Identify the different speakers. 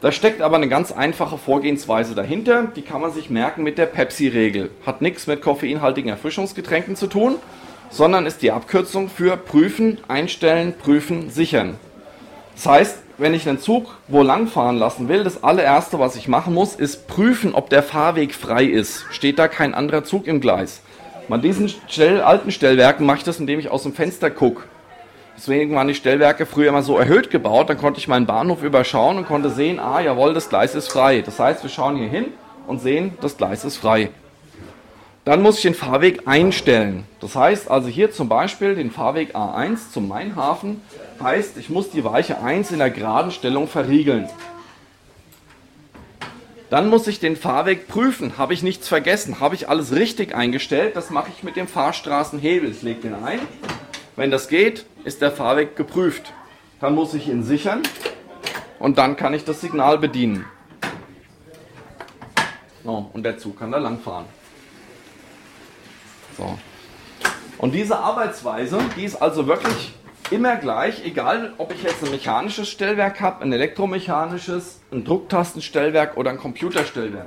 Speaker 1: Da steckt aber eine ganz einfache Vorgehensweise dahinter, die kann man sich merken mit der Pepsi-Regel. Hat nichts mit koffeinhaltigen Erfrischungsgetränken zu tun, sondern ist die Abkürzung für prüfen, einstellen, prüfen, sichern. Das heißt, wenn ich einen Zug wo lang fahren lassen will, das allererste, was ich machen muss, ist prüfen, ob der Fahrweg frei ist. Steht da kein anderer Zug im Gleis? Bei diesen alten Stellwerken mache ich das, indem ich aus dem Fenster gucke. Deswegen waren die Stellwerke früher immer so erhöht gebaut. Dann konnte ich meinen Bahnhof überschauen und konnte sehen, ah, jawohl, das Gleis ist frei. Das heißt, wir schauen hier hin und sehen, das Gleis ist frei. Dann muss ich den Fahrweg einstellen. Das heißt also hier zum Beispiel den Fahrweg A1 zum Mainhafen. Heißt, ich muss die Weiche 1 in der geraden Stellung verriegeln. Dann muss ich den Fahrweg prüfen. Habe ich nichts vergessen? Habe ich alles richtig eingestellt? Das mache ich mit dem Fahrstraßenhebel. Ich lege den ein. Wenn das geht, ist der Fahrweg geprüft. Dann muss ich ihn sichern und dann kann ich das Signal bedienen. So, und der Zug kann da lang fahren. So. Und diese Arbeitsweise, die ist also wirklich immer gleich, egal ob ich jetzt ein mechanisches Stellwerk habe, ein elektromechanisches, ein Drucktastenstellwerk oder ein Computerstellwerk.